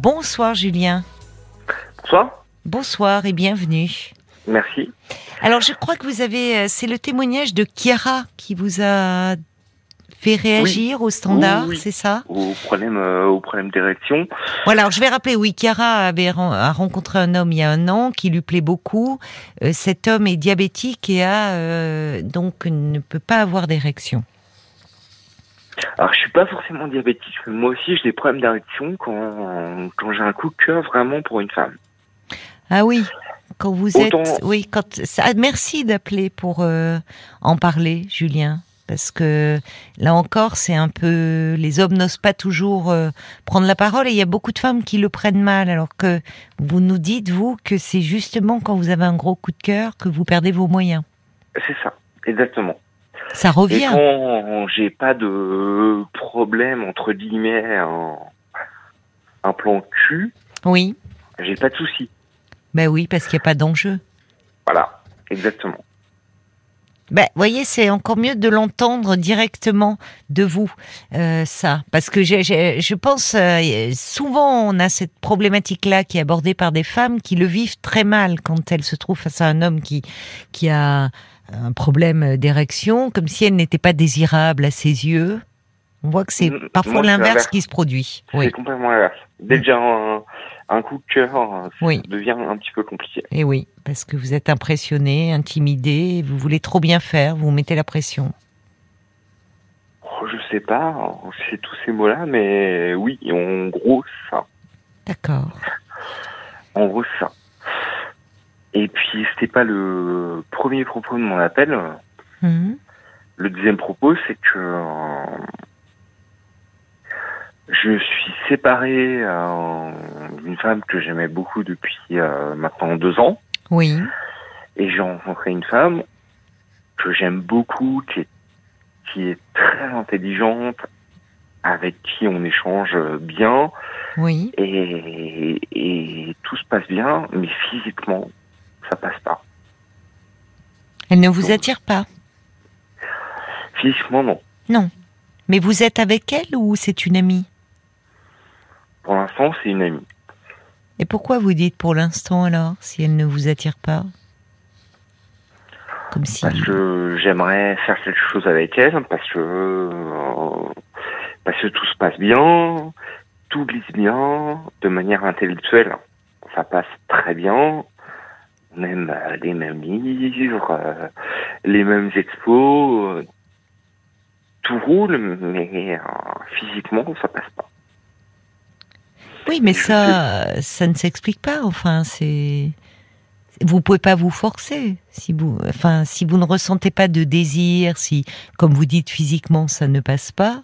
Bonsoir Julien. Bonsoir. Bonsoir et bienvenue. Merci. Alors je crois que vous avez, euh, c'est le témoignage de Chiara qui vous a fait réagir au standard, Oui, oui. c'est ça? Au problème, euh, au problème d'érection. Voilà, alors je vais rappeler, oui, Chiara avait a rencontré un homme il y a un an qui lui plaît beaucoup. Euh, cet homme est diabétique et a euh, donc ne peut pas avoir d'érection. Alors, je suis pas forcément diabétique, mais moi aussi, j'ai des problèmes d'érection quand, quand j'ai un coup de cœur vraiment pour une femme. Ah oui, quand vous Autant- êtes, oui, quand ça, merci d'appeler pour euh, en parler, Julien, parce que là encore, c'est un peu, les hommes n'osent pas toujours euh, prendre la parole et il y a beaucoup de femmes qui le prennent mal, alors que vous nous dites vous que c'est justement quand vous avez un gros coup de cœur que vous perdez vos moyens. C'est ça, exactement. Ça Et revient. quand j'ai pas de problème, entre guillemets, un, un plan cul, Oui, j'ai pas de souci. ben oui, parce qu'il n'y a pas d'enjeu. Voilà, exactement. Ben, voyez, c'est encore mieux de l'entendre directement de vous, euh, ça, parce que j'ai- j'ai- je pense euh, souvent on a cette problématique-là qui est abordée par des femmes qui le vivent très mal quand elles se trouvent face à un homme qui qui a un problème d'érection, comme si elle n'était pas désirable à ses yeux. On voit que c'est Mm, parfois l'inverse qui se produit. C'est Oui, complètement l'inverse. Dès que j'ai un, un coup de cœur, ça Oui. devient un petit peu compliqué. et oui, parce que vous êtes impressionné, intimidé, vous voulez trop bien faire, vous mettez la pression. Oh, je sais pas, c'est tous ces mots-là, mais oui, en gros, ça. D'accord. En gros, ça. Et puis, c'était pas le premier propos de mon appel. Mhm. Le deuxième propos, c'est que euh, je suis séparé euh, d'une femme que j'aimais beaucoup depuis euh, maintenant deux ans. Oui. Et j'ai rencontré une femme que j'aime beaucoup, qui est, qui est très intelligente, avec qui on échange bien, Oui. et, et tout se passe bien, mais physiquement, ça passe pas. Elle ne vous attire pas Physiquement, non. Non. Mais vous êtes avec elle ou c'est une amie? Pour l'instant, c'est une amie. Et pourquoi vous dites pour l'instant alors, si elle ne vous attire pas? Comme si... Parce que j'aimerais faire quelque chose avec elle, parce que, euh, parce que tout se passe bien, tout glisse bien, de manière intellectuelle. Ça passe très bien. Aime euh, les mêmes livres, euh, les mêmes expos. euh, tout roule, mais euh, physiquement, ça passe pas. Oui, mais ça, ça ne s'explique pas. Enfin, c'est... Vous pouvez pas vous forcer. Si vous, enfin, si vous ne ressentez pas de désir, si, comme vous dites physiquement, ça ne passe pas,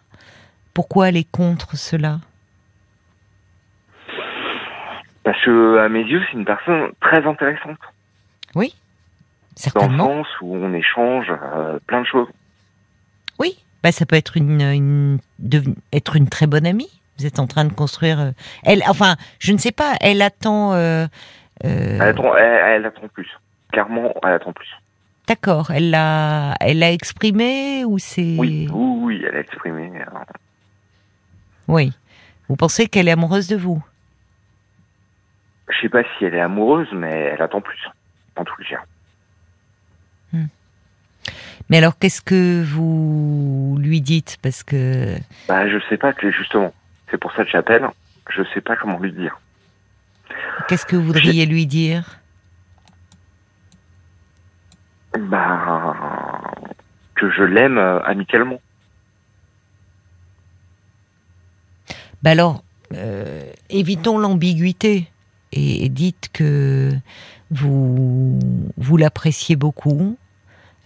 pourquoi aller contre cela? Parce que, à mes yeux, c'est une personne très intéressante. Oui, Dans le certainement. sens où on échange euh, plein de choses. Oui, bah, ça peut être une, être une très bonne amie. Vous êtes en train de construire. euh, elle, enfin, je ne sais pas. Elle attend. euh, Elle attend, elle, elle attend plus. Clairement, elle attend plus. D'accord. Elle l'a, elle l'a exprimé ou c'est. Oui, oui, oui, elle a exprimé. Oui. Vous pensez qu'elle est amoureuse de vous? Je sais pas si elle est amoureuse, mais elle attend plus. En tout cas. Mais alors, qu'est-ce que vous lui dites? Parce que Bah, je sais pas que justement. C'est pour ça que j'appelle. Je sais pas comment lui dire. qu'est-ce que vous voudriez lui dire? Bah, que je l'aime euh, amicalement. Bah alors, euh, évitons l'ambiguïté et, et dites que vous, vous l'appréciez beaucoup,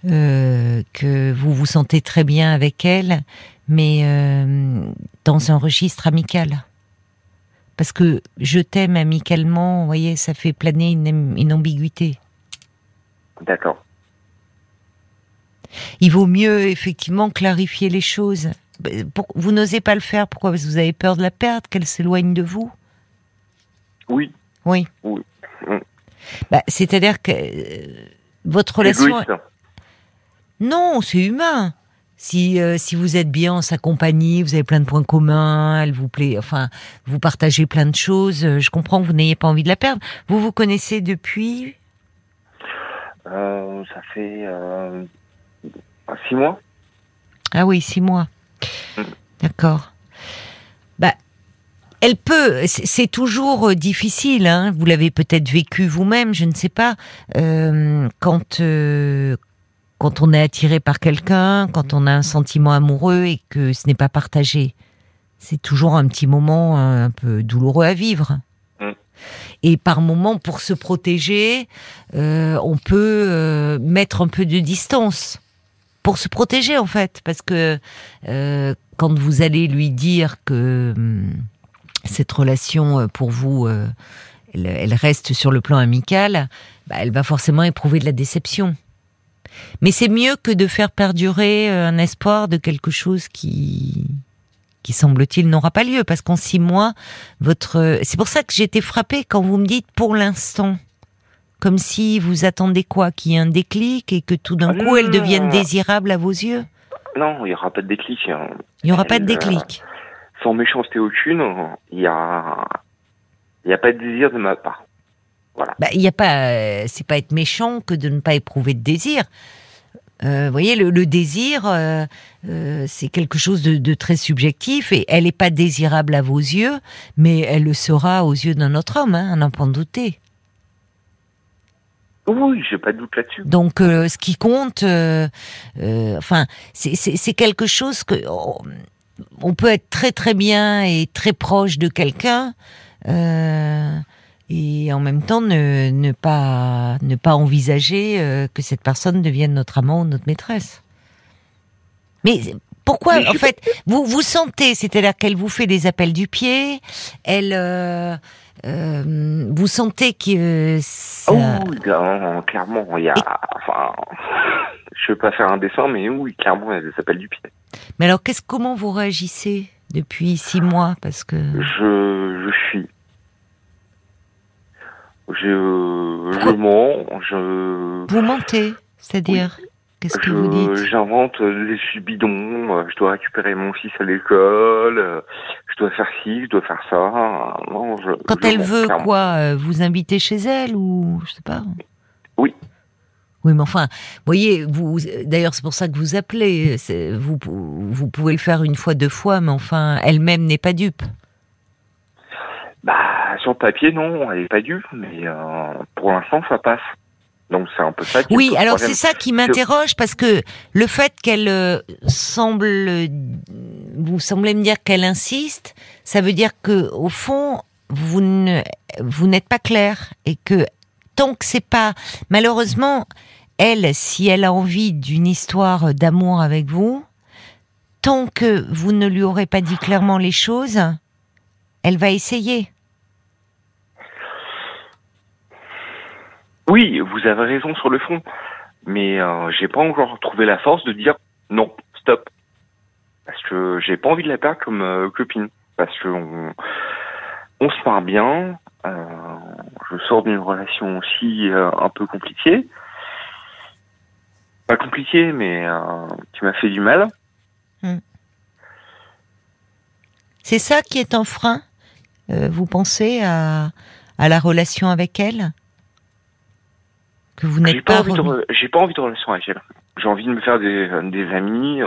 euh, que vous vous sentez très bien avec elle, mais euh, dans un registre amical. Parce que je t'aime amicalement, vous voyez, ça fait planer une, une ambiguïté. D'accord. Il vaut mieux effectivement clarifier les choses. Pour- vous n'osez pas le faire, pourquoi? Parce que vous avez peur de la perdre, qu'elle s'éloigne de vous? Oui. Oui. Oui. Bah, C'est-à-dire que euh, votre relation. Égoïste. Non, c'est humain. Si, euh, si vous êtes bien en sa compagnie, vous avez plein de points communs, elle vous plaît, enfin, vous partagez plein de choses, euh, je comprends que vous n'ayez pas envie de la perdre. Vous vous connaissez depuis Euh, ça fait six mois. Ah oui, six mois. Mm. D'accord. Elle peut. c'est- toujours euh, difficile. Hein, vous l'avez peut-être vécu vous-même, je ne sais pas. euh, quand euh, quand on est attiré par quelqu'un, quand on a un sentiment amoureux et que ce n'est pas partagé, c'est toujours un petit moment euh, un peu douloureux à vivre. Mm. Et par moment, pour se protéger, euh, on peut euh, mettre un peu de distance pour se protéger en fait, parce que euh, quand vous allez lui dire que hum, cette relation euh, pour vous, euh, elle, elle reste sur le plan amical, bah, elle va forcément éprouver de la déception. Mais c'est mieux que de faire perdurer euh, un espoir de quelque chose qui, qui semble-t-il n'aura pas lieu, parce qu'en six mois, votre, c'est pour ça que j'ai été frappée quand vous me dites pour l'instant. Comme si vous attendez quoi? Qu'il y ait un déclic et que tout d'un Ah coup elle devienne désirable à vos yeux? Non, il n'y aura pas de déclic. hein. Il n'y aura pas de euh, déclic. Sans méchanceté aucune, il y a, il y a pas de désir de ma part. Bah, il y a pas, euh, c'est pas être méchant que de ne pas éprouver de désir. Euh, vous voyez, le, le désir, euh, euh, c'est quelque chose de, de très subjectif et elle n'est pas désirable à vos yeux, mais elle le sera aux yeux d'un autre homme, hein, à n'en pas douter. Oui, j'ai pas de doute là-dessus. Donc, euh, ce qui compte, euh, euh, enfin, c'est- quelque chose que on, on peut être très très bien et très proche de quelqu'un. euh, et en même temps ne, ne pas ne pas envisager euh, que cette personne devienne notre amant ou notre maîtresse. Mais pourquoi en fait vous vous sentez c'est-à-dire qu'elle vous fait des appels du pied, elle euh, vous sentez que ça... Oh, non, clairement, il y a, enfin, je vais pas faire un dessin, mais oui, clairement, elle s'appelle du pied. Mais alors qu'est-ce comment vous réagissez depuis six mois? Parce que Je, je suis. Je, je mens, je, vous mentez, c'est-à-dire? Qu'est-ce que vous dites? j'invente des excuses bidons, euh, je dois récupérer mon fils à l'école, je dois faire ci, je dois faire ça. Non, je, Quand je elle veut clairement. quoi euh, Vous inviter chez elle ou je sais pas? Oui. Oui, mais enfin, vous voyez, vous. D'ailleurs, c'est pour ça que vous appelez. Vous, vous pouvez le faire une fois, deux fois, mais enfin, elle-même n'est pas dupe. Bah, sur le papier, non, elle est pas due, mais euh, pour l'instant, ça passe. Donc c'est un peu ça qui Oui, alors c'est ça qui m'interroge parce que le fait qu'elle euh, semble, vous semblez me dire qu'elle insiste, ça veut dire que au fond vous ne, vous n'êtes pas clair et que tant que c'est pas, malheureusement, elle, si elle a envie d'une histoire d'amour avec vous, tant que vous ne lui aurez pas dit clairement les choses, elle va essayer. Oui, vous avez raison sur le fond, mais euh, j'ai pas encore trouvé la force de dire non, stop, parce que j'ai pas envie de la perdre comme euh, copine, parce que on, on se parle bien. Euh, je sors d'une relation aussi euh, un peu compliquée, pas compliquée, mais euh, qui m'a fait du mal. C'est ça qui est un frein, euh, vous pensez, à, à la relation avec elle? Que vous J'ai n'êtes pas, re- j'ai pas envie de relation avec elle. J'ai envie de me faire des, des amis.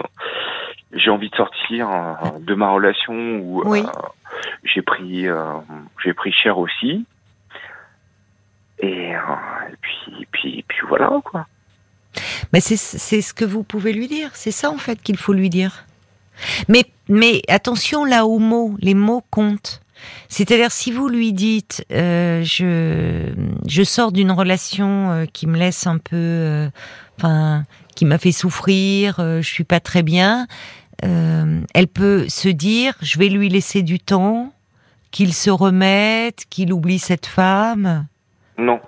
J'ai envie de sortir euh, de ma relation où Oui. euh, j'ai pris, euh, j'ai pris cher aussi. Et, euh, puis, puis, puis voilà quoi. Mais c'est ce que vous pouvez lui dire, c'est ça en fait qu'il faut lui dire. Mais, mais attention là aux mots, les mots comptent. C'est-à-dire si vous lui dites, euh, je, je sors d'une relation qui me laisse un peu, enfin, qui m'a fait souffrir, je suis pas très bien, euh, elle peut se dire, je vais lui laisser du temps, qu'il se remette, qu'il oublie cette femme. Non.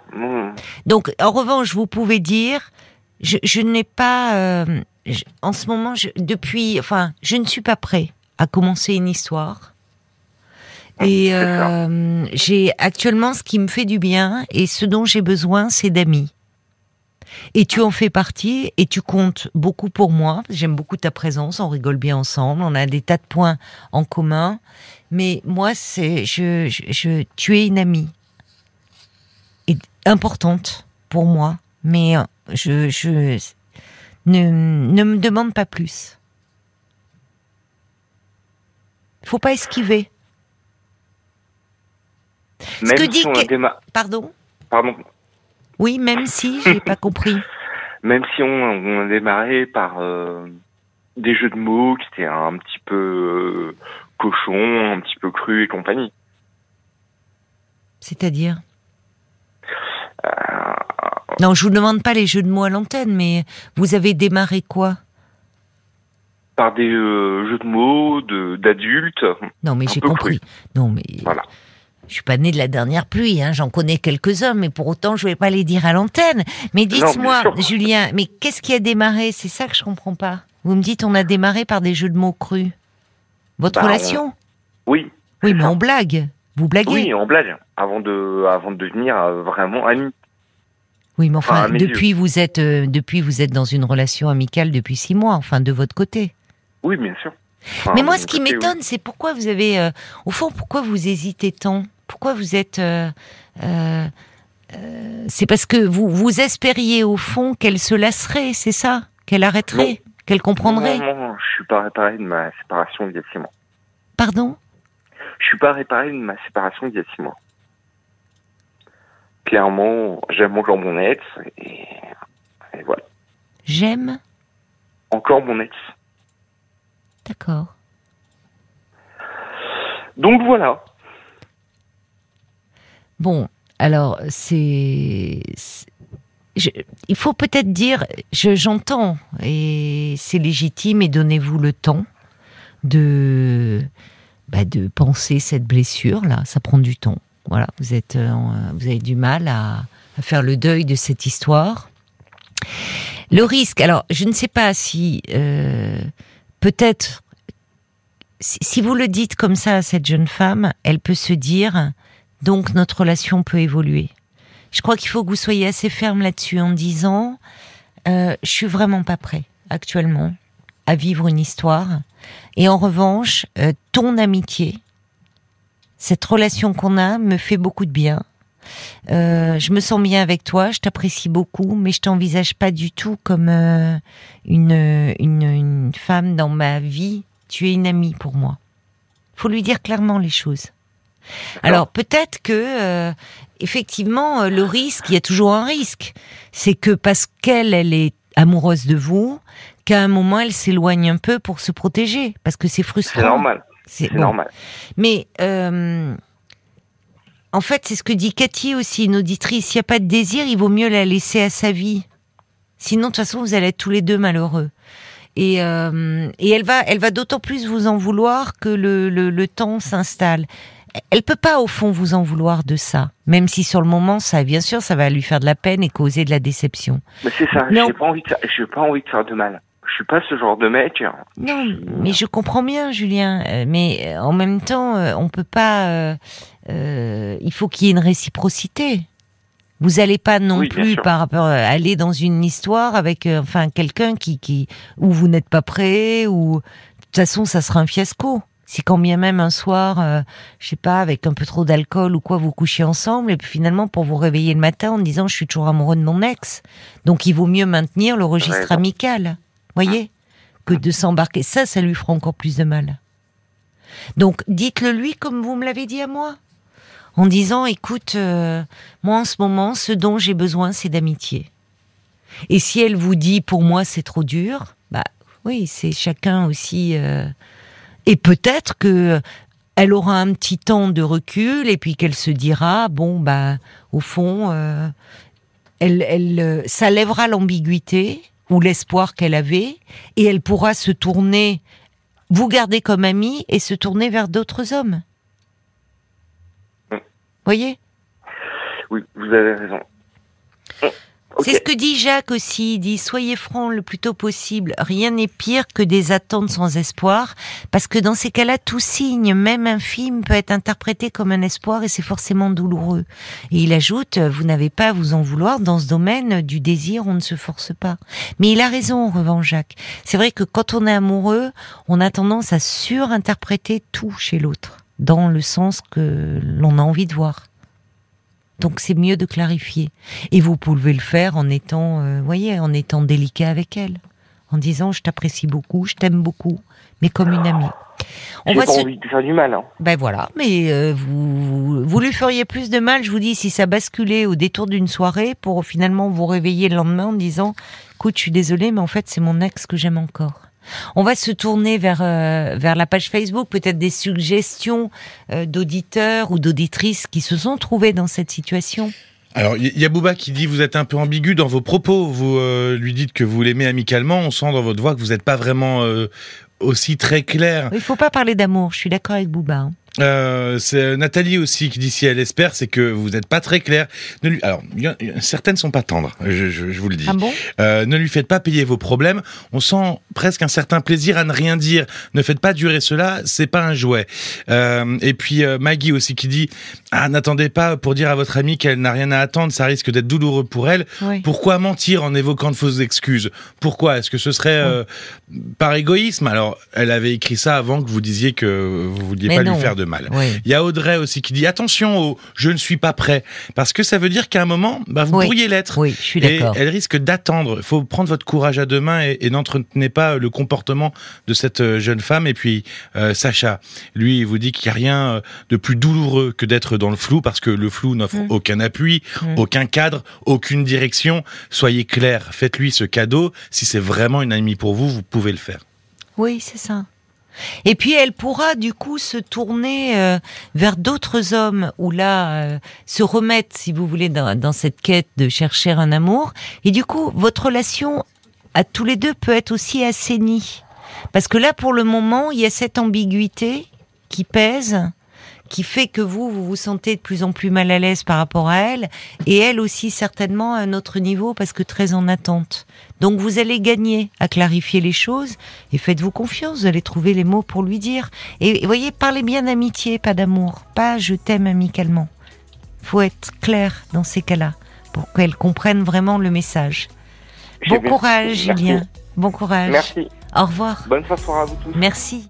Donc, en revanche, vous pouvez dire, je, je n'ai pas, euh, je- en ce moment, je, depuis, enfin, je ne suis pas prêt à commencer une histoire. Et C'est ça. euh, j'ai actuellement ce qui me fait du bien et ce dont j'ai besoin, c'est d'amis. Et tu en fais partie et tu comptes beaucoup pour moi. J'aime beaucoup ta présence, on rigole bien ensemble, on a des tas de points en commun. Mais moi, c'est, je, je, tu es une amie. Et importante pour moi. Mais euh, je, je, ne, ne me demande pas plus. Faut pas esquiver. Même que si dit on que- déma- Pardon? Pardon. Oui, même si, j'ai pas compris. Même si on, on a démarré par euh, des jeux de mots qui étaient un petit peu euh, cochon, un petit peu cru et compagnie. C'est-à-dire? Non, je vous demande pas les jeux de mots à l'antenne, mais vous avez démarré quoi? Par des euh, jeux de mots de d'adultes. Non, mais j'ai compris. Non, mais Voilà. Je suis pas née de la dernière pluie. Hein. J'en connais quelques-uns, mais pour autant, je vais pas les dire à l'antenne. Mais dites-moi. Julien, mais qu'est-ce qui a démarré? C'est ça que je comprends pas. Vous me dites, on a démarré par des jeux de mots crus. Votre Bah, relation? Oui. Oui, c'est mais on blague. Vous blaguez Oui, en blague. Avant de, avant de devenir euh, vraiment amis. Oui, mais enfin, depuis vous êtes, euh, depuis vous êtes dans une relation amicale depuis six mois, enfin de votre côté. Oui, bien sûr. Enfin, mais moi, ce qui oui. m'étonne, c'est pourquoi vous avez, euh, au fond, pourquoi vous hésitez tant? Pourquoi vous êtes euh, euh, euh, C'est parce que vous vous espériez au fond qu'elle se lasserait, c'est ça? Qu'elle arrêterait? Qu'elle comprendrait? Non, non, non, je suis pas réparé de ma séparation il y a six mois. Pardon? Je suis pas réparé de ma séparation il y a six mois. Clairement, j'aime encore mon ex et, et voilà. J'aime? Encore mon ex. D'accord. Donc voilà. Bon, alors c'est. il faut peut-être dire, je- j'entends, et c'est légitime, et donnez-vous le temps de, bah, de penser cette blessure là. Ça prend du temps. Voilà, vous êtes, euh, vous avez du mal à, faire le deuil de cette histoire. Le risque, alors je ne sais pas si euh, peut-être si vous le dites comme ça à cette jeune femme, elle peut se dire donc notre relation peut évoluer. Je crois qu'il faut que vous soyez assez ferme là-dessus en disant euh, je suis vraiment pas prêt actuellement à vivre une histoire. Et en revanche, euh, ton amitié, cette relation qu'on a me fait beaucoup de bien. Euh, je me sens bien avec toi, je t'apprécie beaucoup, mais je t'envisage pas du tout comme euh, une, une, une femme dans ma vie. Tu es une amie pour moi. Faut lui dire clairement les choses. Alors peut-être que euh, effectivement euh, le risque, il y a toujours un risque, c'est que parce qu'elle elle est amoureuse de vous, qu'à un moment elle s'éloigne un peu pour se protéger, parce que c'est frustrant. C'est normal. C'est C'est bon. normal. Mais euh, en fait, c'est ce que dit Cathy aussi, une auditrice. S'il n'y a pas de désir, il vaut mieux la laisser à sa vie. Sinon, de toute façon, vous allez être tous les deux malheureux. Et, euh, et elle va, elle va d'autant plus vous en vouloir que le, le, le temps s'installe. Elle peut pas au fond vous en vouloir de ça, même si sur le moment, ça, bien sûr, ça va lui faire de la peine et causer de la déception. Mais c'est ça. J'ai pas envie de faire, j'ai pas envie de faire de mal. Je suis pas ce genre de mec. Non, mais je comprends bien, Julien. euh, Mais euh, en même temps, euh, on peut pas. euh, euh, il faut qu'il y ait une réciprocité. Vous allez pas non Oui, plus par rapport à aller dans une histoire avec euh, enfin quelqu'un qui qui où vous n'êtes pas prêt ou de toute façon ça sera un fiasco. Si quand bien même un soir, euh, je sais pas, avec un peu trop d'alcool ou quoi, vous couchez ensemble et puis finalement pour vous réveiller le matin en disant je suis toujours amoureux de mon ex, donc il vaut mieux maintenir le registre Raison. amical, voyez, que de s'embarquer. Ça, ça lui fera encore plus de mal. Donc dites-le lui comme vous me l'avez dit à moi, en disant écoute, euh, moi en ce moment, ce dont j'ai besoin, c'est d'amitié. Et si elle vous dit pour moi c'est trop dur, bah oui, c'est chacun aussi. euh, et peut-être que elle aura un petit temps de recul et puis qu'elle se dira bon bah au fond, euh, elle, elle, euh, ça lèvera l'ambiguïté ou l'espoir qu'elle avait et elle pourra se tourner, vous garder comme amie et se tourner vers d'autres hommes. Mm. Voyez? Oui, vous avez raison. C'est ce que dit Jacques aussi. Il dit soyez franc le plus tôt possible. Rien n'est pire que des attentes sans espoir, parce que dans ces cas-là, tout signe, même infime, peut être interprété comme un espoir et c'est forcément douloureux. Et il ajoute vous n'avez pas à vous en vouloir dans ce domaine du désir, on ne se force pas. Mais il a raison en revanche, Jacques. C'est vrai que quand on est amoureux, on a tendance à surinterpréter tout chez l'autre, dans le sens que l'on a envie de voir. Donc c'est mieux de clarifier. Et vous pouvez le faire en étant, euh, voyez, en étant délicat avec elle, en disant je t'apprécie beaucoup, je t'aime beaucoup, mais comme une amie. On va pas se... envie de faire du mal. Hein. Ben voilà, mais euh, vous, vous lui feriez plus de mal, je vous dis, si ça basculait au détour d'une soirée pour finalement vous réveiller le lendemain en disant, écoute, je suis désolée, mais en fait c'est mon ex que j'aime encore. On va se tourner vers euh, vers la page Facebook, peut-être des suggestions euh, d'auditeurs ou d'auditrices qui se sont trouvés dans cette situation. Alors, il y a Bouba qui dit vous êtes un peu ambigu dans vos propos. Vous euh, lui dites que vous l'aimez amicalement. On sent dans votre voix que vous n'êtes pas vraiment aussi très clair. Il faut pas parler d'amour, je suis d'accord avec Bouba. hein. Euh, c'est Nathalie aussi qui dit si elle espère, c'est que vous n'êtes pas très clair. Ne lui... Alors, certaines sont pas tendres, je, je- je vous le dis. Ah bon? Euh, ne lui faites pas payer vos problèmes. On sent presque un certain plaisir à ne rien dire. Ne faites pas durer cela. C'est pas un jouet. Euh, et puis Maggie aussi qui dit ah n'attendez pas pour dire à votre amie qu'elle n'a rien à attendre. Ça risque d'être douloureux pour elle. Oui. Pourquoi mentir en évoquant de fausses excuses? Pourquoi? Est-ce que ce serait par égoïsme? Alors, elle avait écrit ça avant que vous disiez que vous vouliez Mais pas non. lui faire de mal. Oui. Il y a Audrey aussi qui dit attention au je ne suis pas prêt parce que ça veut dire qu'à un moment bah, vous Oui. pourriez l'être. Oui, je suis Et d'accord. elle risque d'attendre. Il faut prendre votre courage à deux mains et, et n'entretenez pas le comportement de cette euh, jeune femme. Et puis euh, Sacha, lui, il vous dit qu'il n'y a rien euh, de plus douloureux que d'être dans le flou parce que le flou n'offre Mm. aucun appui, Mm. aucun cadre, aucune direction. Soyez clair, faites-lui ce cadeau. Si c'est vraiment une amie pour vous, vous pouvez le faire. Oui, c'est ça. Et puis elle pourra du coup se tourner euh, vers d'autres hommes ou là euh, se remettre, si vous voulez, dans, dans cette quête de chercher un amour. Et du coup, votre relation à tous les deux peut être aussi assainie. Parce que là, pour le moment, il y a cette ambiguïté qui pèse, qui fait que vous, vous vous sentez de plus en plus mal à l'aise par rapport à elle, et elle aussi certainement à un autre niveau parce que très en attente. Donc vous allez gagner à clarifier les choses et faites-vous confiance, vous allez trouver les mots pour lui dire. Et voyez, parlez bien d'amitié, pas d'amour, pas je t'aime amicalement. Faut être clair dans ces cas-là pour qu'elle comprenne vraiment le message. Bon courage. Julien. Bon courage. Merci. Au revoir. Bonne soirée à vous tous. Merci.